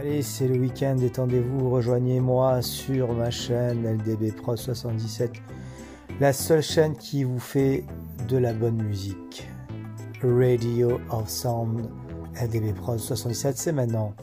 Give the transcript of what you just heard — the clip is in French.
Allez, c'est le week-end, détendez-vous, rejoignez-moi sur ma chaîne LDB Pro 77, la seule chaîne qui vous fait de la bonne musique. Radio of Sound LDB Pro 77, c'est maintenant.